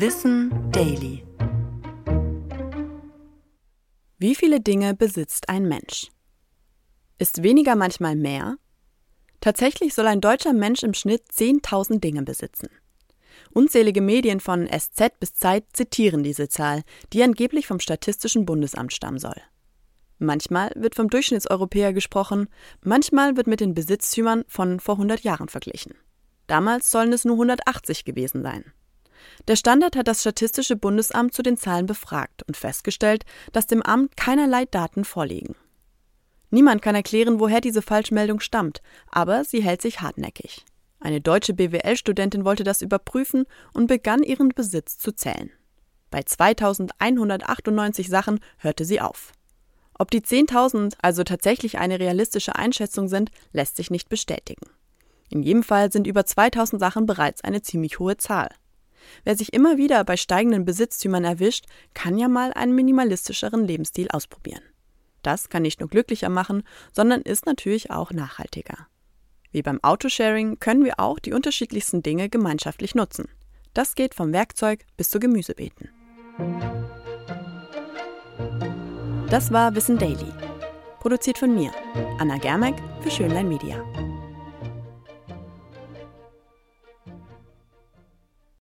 Wissen Daily. Wie viele Dinge besitzt ein Mensch? Ist weniger manchmal mehr? Tatsächlich soll ein deutscher Mensch im Schnitt 10.000 Dinge besitzen. Unzählige Medien von SZ bis Zeit zitieren diese Zahl, die angeblich vom Statistischen Bundesamt stammen soll. Manchmal wird vom Durchschnittseuropäer gesprochen, manchmal wird mit den Besitztümern von vor 100 Jahren verglichen. Damals sollen es nur 180 gewesen sein. Der Standard hat das Statistische Bundesamt zu den Zahlen befragt und festgestellt, dass dem Amt keinerlei Daten vorliegen. Niemand kann erklären, woher diese Falschmeldung stammt, aber sie hält sich hartnäckig. Eine deutsche BWL-Studentin wollte das überprüfen und begann ihren Besitz zu zählen. Bei 2198 Sachen hörte sie auf. Ob die 10.000 also tatsächlich eine realistische Einschätzung sind, lässt sich nicht bestätigen. In jedem Fall sind über 2000 Sachen bereits eine ziemlich hohe Zahl. Wer sich immer wieder bei steigenden Besitztümern erwischt, kann ja mal einen minimalistischeren Lebensstil ausprobieren. Das kann nicht nur glücklicher machen, sondern ist natürlich auch nachhaltiger. Wie beim Autosharing können wir auch die unterschiedlichsten Dinge gemeinschaftlich nutzen. Das geht vom Werkzeug bis zu Gemüsebeeten. Das war Wissen Daily. Produziert von mir, Anna Germeck für Schönlein Media.